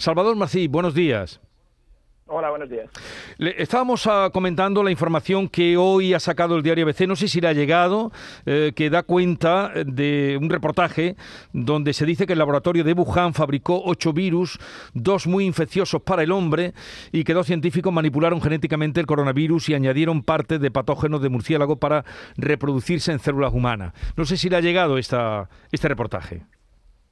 Salvador Mací, buenos días. Hola, buenos días. Le, estábamos ah, comentando la información que hoy ha sacado el diario ABC, no sé si le ha llegado, eh, que da cuenta de un reportaje donde se dice que el laboratorio de Wuhan fabricó ocho virus, dos muy infecciosos para el hombre, y que dos científicos manipularon genéticamente el coronavirus y añadieron parte de patógenos de murciélago para reproducirse en células humanas. No sé si le ha llegado esta, este reportaje.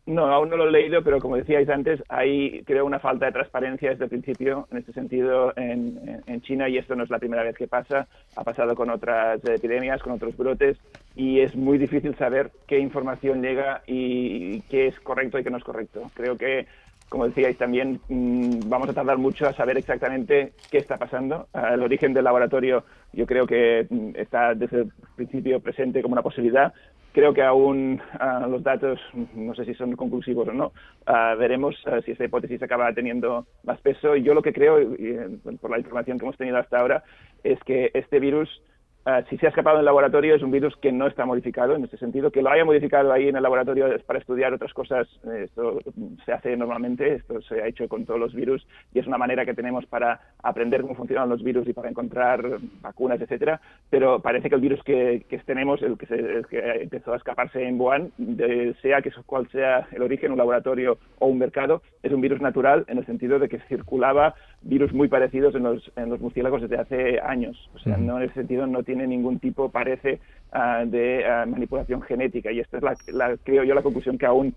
No, aún no lo he leído, pero como decíais antes, hay creo una falta de transparencia desde el principio en este sentido en, en, China y esto no es la primera vez que pasa, ha pasado con otras epidemias, con otros brotes y es muy difícil saber qué información llega y qué es correcto y qué no es correcto. Creo que como decíais también, mm, vamos a tardar mucho a saber exactamente qué está pasando. El origen del laboratorio yo creo que mm, está desde el principio presente como una posibilidad, creo que aún ah, los datos, no sé si son conclusivos o no, ah, veremos ah, si esta hipótesis acaba teniendo más peso. Y yo lo que creo, por la información que hemos tenido hasta ahora, es que este virus Ah, si se ha escapado en el laboratorio es un virus que no está modificado en ese sentido. Que lo haya modificado ahí en el laboratorio es para estudiar otras cosas. Esto se hace normalmente, esto se ha hecho con todos los virus y es una manera que tenemos para aprender cómo funcionan los virus y para encontrar vacunas, etcétera. Pero parece que el virus que, tenemos, el que, se, que, empezó a escaparse en Wuhan, sea que cual sea el origen, un laboratorio o un mercado, es un virus natural en el sentido de que circulaba virus muy parecidos en los, en los murciélagos desde hace años. O sea, no en ese sentido no tiene ningún tipo, parece, ah, de ah, manipulación genética. Y esta es, la, creo yo, la conclusión que aún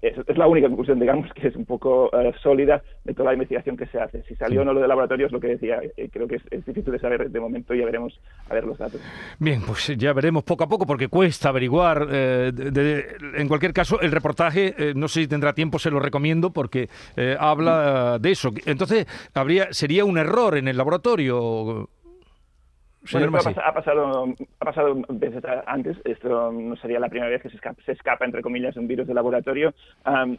es, la única conclusión, digamos, que es un poco ah, sólida de toda la investigación que se hace. Si salió o no lo de laboratorio es lo que decía. Eh, creo que es, difícil de saber de momento, ya veremos a ver los datos. Bien, pues ya veremos poco a poco porque cuesta averiguar. Eh, en cualquier caso, el reportaje, eh, no sé si tendrá tiempo, se lo recomiendo porque habla de eso. Entonces, habría sería un error en el laboratorio ha, pasado, ha pasado veces antes, esto no sería la primera vez que se escapa, entre comillas, un virus de laboratorio.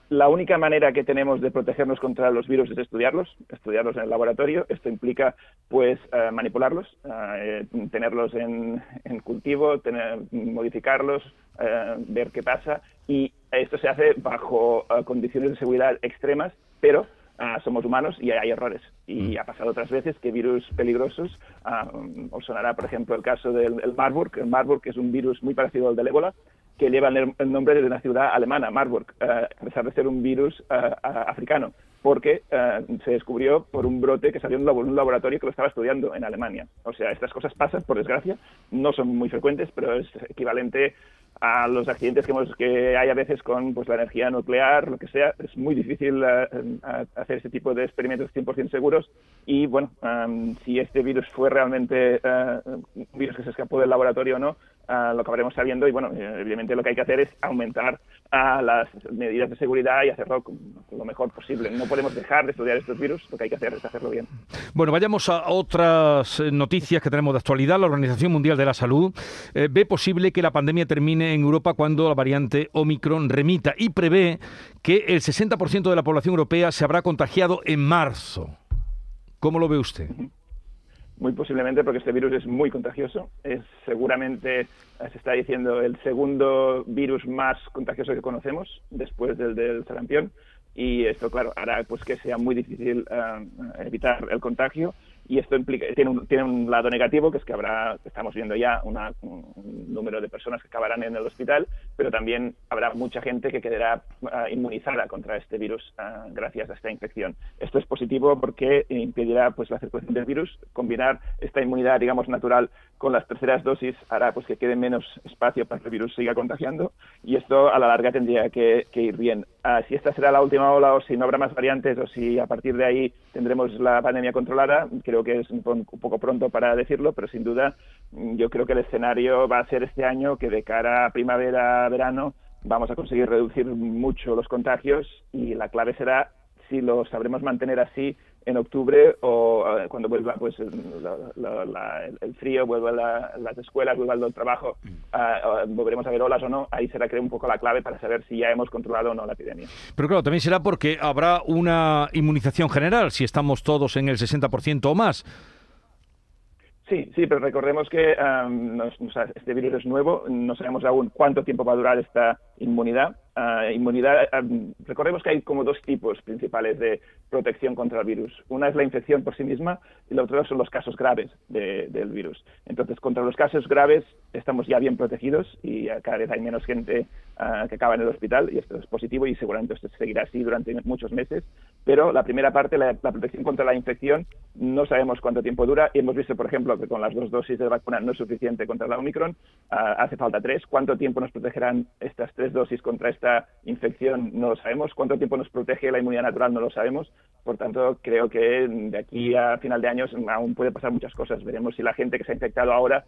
la única manera que tenemos de protegernos contra los virus es estudiarlos, estudiarlos en el laboratorio. Esto implica, pues, eh, manipularlos, eh, tenerlos en, cultivo, tener, modificarlos, eh, ver qué pasa. Y esto se hace bajo condiciones de seguridad extremas, pero Ah, somos humanos y hay errores. Y mm. ha pasado otras veces que virus peligrosos, uh, os sonará por ejemplo el caso del Marburg, el Marburg es un virus muy parecido al del ébola, que lleva el, nombre de una ciudad alemana, Marburg, ah, a pesar de ser un virus africano, porque se descubrió por un brote que salió en un laboratorio que lo estaba estudiando en Alemania. O sea, estas cosas pasan, por desgracia, no son muy frecuentes, pero es equivalente a los accidentes que, hemos, que hay a veces con pues, la energía nuclear, lo que sea. Es muy difícil eh, hacer este tipo de experimentos 100% seguros y, bueno, si este virus fue realmente uh, un virus que se escapó del laboratorio o no, uh, lo acabaremos sabiendo y, bueno, evidentemente lo que hay que hacer es aumentar las medidas de seguridad y hacerlo lo mejor posible. No podemos dejar de estudiar estos virus, lo que hay que hacer es hacerlo bien. Bueno, vayamos a otras eh, noticias que tenemos de actualidad. La Organización Mundial de la Salud eh, ve posible que la pandemia termine en Europa cuando la variante Omicron remita y prevé que el 60% de la población europea se habrá contagiado en marzo. ¿Cómo lo ve usted? Muy posiblemente porque este virus es muy contagioso. Es seguramente, se está diciendo, el segundo virus más contagioso que conocemos después del del sarampión. Y esto, claro, hará pues que sea muy difícil eh, evitar el contagio y esto implica, tiene, un, lado negativo, que es que habrá, estamos viendo ya una, un número de personas que acabarán en el hospital, pero también habrá mucha gente que quedará ah, inmunizada contra este virus ah, gracias a esta infección. Esto es positivo porque impedirá pues, la circulación del virus. Combinar esta inmunidad, digamos, natural con las terceras dosis hará pues, que quede menos espacio para que el virus siga contagiando y esto a la larga tendría que, ir bien. Ah, si esta será la última ola o si no habrá más variantes o si a partir de ahí tendremos la pandemia controlada, creo que es un, poco pronto para decirlo, pero sin duda mm, yo creo que el escenario va a ser este año que de cara a primavera-verano vamos a conseguir reducir mucho los contagios y la clave será si lo sabremos mantener así en octubre o cuando vuelva pues el, frío, vuelva las escuelas, vuelva el trabajo, ah, volveremos a ver olas o no, ahí será creo un poco la clave para saber si ya hemos controlado o no la epidemia. Pero claro, también será porque habrá una inmunización general, si estamos todos en el 60% o más. Sí, sí, pero recordemos que este virus es nuevo, no sabemos aún cuánto tiempo va a durar esta inmunidad uh, inmunidad. Um, recordemos que hay como dos tipos principales de protección contra el virus. Una es la infección por sí misma y la otra son los casos graves de, del virus. Entonces, contra los casos graves estamos ya bien protegidos y cada vez hay menos gente uh, que acaba en el hospital y esto es positivo y seguramente esto seguirá así durante muchos meses. Pero la primera parte, la, la protección contra la infección, no sabemos cuánto tiempo dura y hemos visto, por ejemplo, que con las dos dosis de vacuna no es suficiente contra la Omicron, uh, hace falta tres. ¿Cuánto tiempo nos protegerán estas tres dosis contra esta infección? No lo sabemos. ¿Cuánto tiempo nos protege la inmunidad natural? No lo sabemos. Por tanto, creo que de aquí a final de años aún puede pasar muchas cosas. Veremos si la gente que se ha infectado ahora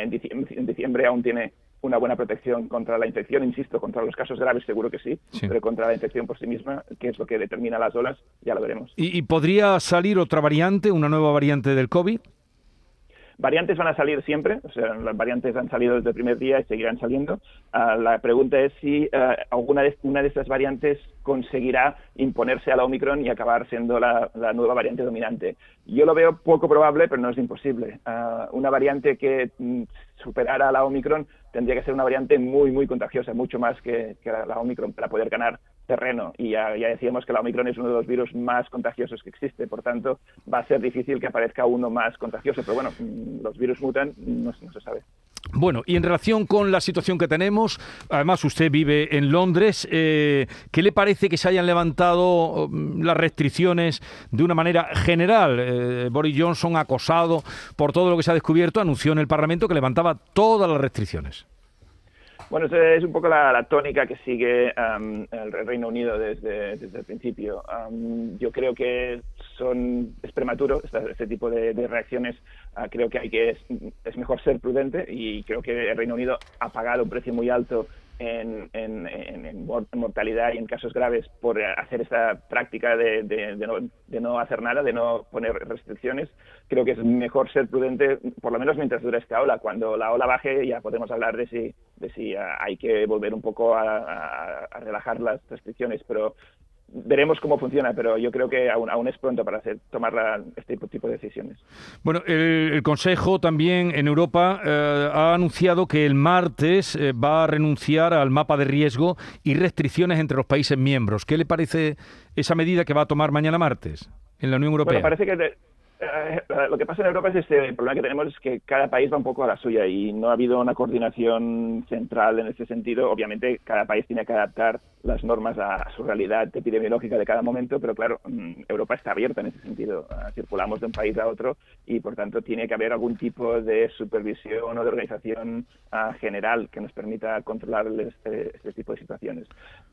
en, diciembre, en diciembre aún tiene una buena protección contra la infección, insisto, contra los casos graves seguro que sí, sí, pero contra la infección por sí misma, que es lo que determina las olas, ya lo veremos. ¿Y, y podría salir otra variante, una nueva variante del COVID? Variantes van a salir siempre, o sea, las variantes han salido desde el primer día y seguirán saliendo. Uh, la pregunta es si uh, alguna de, estas variantes conseguirá imponerse a la Omicron y acabar siendo la, nueva variante dominante. Yo lo veo poco probable, pero no es imposible. Uh, una variante que mm, superara a la Omicron tendría que ser una variante muy, muy contagiosa, mucho más que, la Omicron para poder ganar terreno. Y ya, decíamos que la Omicron es uno de los virus más contagiosos que existe, por tanto, va a ser difícil que aparezca uno más contagioso. Pero bueno, los virus mutan, no, se sabe. Bueno, y en relación con la situación que tenemos, además usted vive en Londres, eh, ¿qué le parece que se hayan levantado las restricciones de una manera general? Eh, Boris Johnson, acosado por todo lo que se ha descubierto, anunció en el Parlamento que levantaba todas las restricciones. Bueno, es un poco la, tónica que sigue um, el Reino Unido desde, desde el principio. Um, yo creo que son es prematuro este, tipo de, reacciones. Uh, creo que hay que es, es, mejor ser prudente y creo que el Reino Unido ha pagado un precio muy alto en, en, en, en, mortalidad y en casos graves por hacer esta práctica de, no, de, no, hacer nada, de no poner restricciones. Creo que es mejor ser prudente, por lo menos mientras dura esta ola. Cuando la ola baje ya podemos hablar de si, de si hay que volver un poco a, a, a relajar las restricciones, pero veremos cómo funciona, pero yo creo que aún, aún es pronto para hacer, tomar la, este tipo de decisiones. Bueno, el, el Consejo también en Europa eh, ha anunciado que el martes eh, va a renunciar al mapa de riesgo y restricciones entre los países miembros. ¿Qué le parece esa medida que va a tomar mañana martes en la Unión Europea? Bueno, parece que de, eh, lo que pasa en Europa es este, el problema que tenemos es que cada país va un poco a la suya y no ha habido una coordinación central en ese sentido. Obviamente, cada país tiene que adaptar las normas a, su realidad epidemiológica de cada momento, pero claro, mm, Europa está abierta en ese sentido. Uh, circulamos de un país a otro y, por tanto, tiene que haber algún tipo de supervisión o de organización uh, general que nos permita controlar este, este, tipo de situaciones.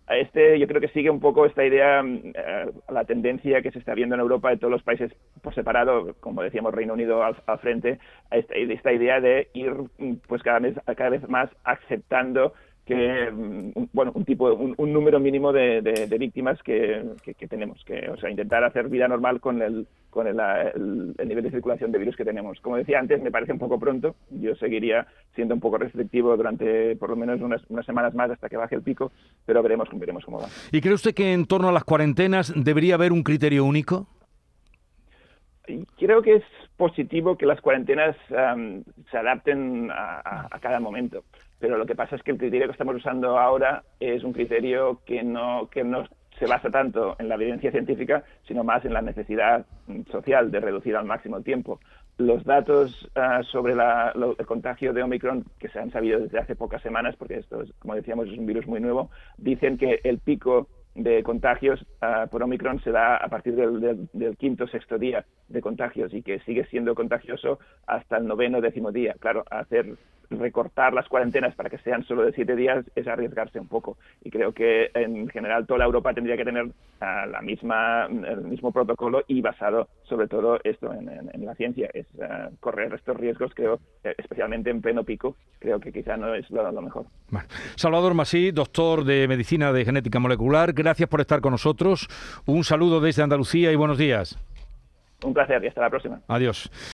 Este, yo creo que sigue un poco esta idea, uh, la tendencia que se está viendo en Europa de todos los países por separado, como decíamos, Reino Unido al, al frente, esta, esta idea de ir pues cada vez, cada vez más aceptando que bueno un tipo un, un número mínimo de, de, de víctimas que, que, que, tenemos que o sea intentar hacer vida normal con el con el, el, el, nivel de circulación de virus que tenemos. Como decía antes me parece un poco pronto. Yo seguiría siendo un poco restrictivo durante por lo menos unas, unas semanas más hasta que baje el pico pero veremos veremos cómo va. Y cree usted que en torno a las cuarentenas debería haber un criterio único creo que es positivo que las cuarentenas um, se adapten a, cada momento, pero lo que pasa es que el criterio que estamos usando ahora es un criterio que no, que no se basa tanto en la evidencia científica, sino más en la necesidad social de reducir al máximo el tiempo. Los datos uh, sobre la, lo, el contagio de Omicron, que se han sabido desde hace pocas semanas, porque esto, es, como decíamos, es un virus muy nuevo, dicen que el pico de contagios uh, por Omicron se da a partir del, del, del quinto sexto día de contagios y que sigue siendo contagioso hasta el noveno décimo día. Claro, hacer recortar las cuarentenas para que sean solo de siete días es arriesgarse un poco. Y creo que en general toda la Europa tendría que tener uh, la misma, el mismo protocolo y basado sobre todo esto en, en, en la ciencia. Es uh, correr estos riesgos, creo, especialmente en pleno pico, creo que quizá no es lo, lo mejor. Bueno. Salvador Masí, doctor de Medicina de Genética Molecular, gracias por estar con nosotros. Un saludo desde Andalucía y buenos días. Un placer y hasta la próxima. Adiós.